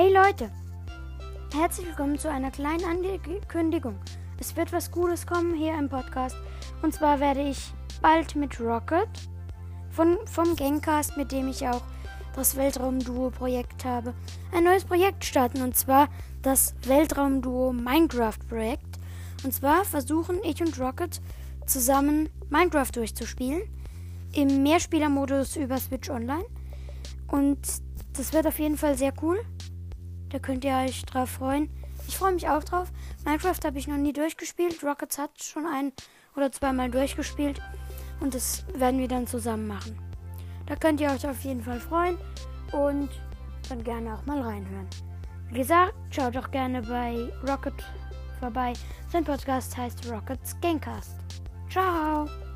Hey Leute, herzlich willkommen zu einer kleinen Ankündigung. Es wird was Gutes kommen hier im Podcast. Und zwar werde ich bald mit Rocket von, vom Gangcast, mit dem ich auch das Weltraumduo-Projekt habe, ein neues Projekt starten. Und zwar das Weltraumduo Minecraft-Projekt. Und zwar versuchen ich und Rocket zusammen Minecraft durchzuspielen. Im Mehrspielermodus über Switch Online. Und das wird auf jeden Fall sehr cool. Da könnt ihr euch drauf freuen. Ich freue mich auch drauf. Minecraft habe ich noch nie durchgespielt. Rockets hat schon ein oder zweimal durchgespielt. Und das werden wir dann zusammen machen. Da könnt ihr euch auf jeden Fall freuen. Und dann gerne auch mal reinhören. Wie gesagt, schaut doch gerne bei Rocket vorbei. Sein Podcast heißt Rockets Gamecast. Ciao!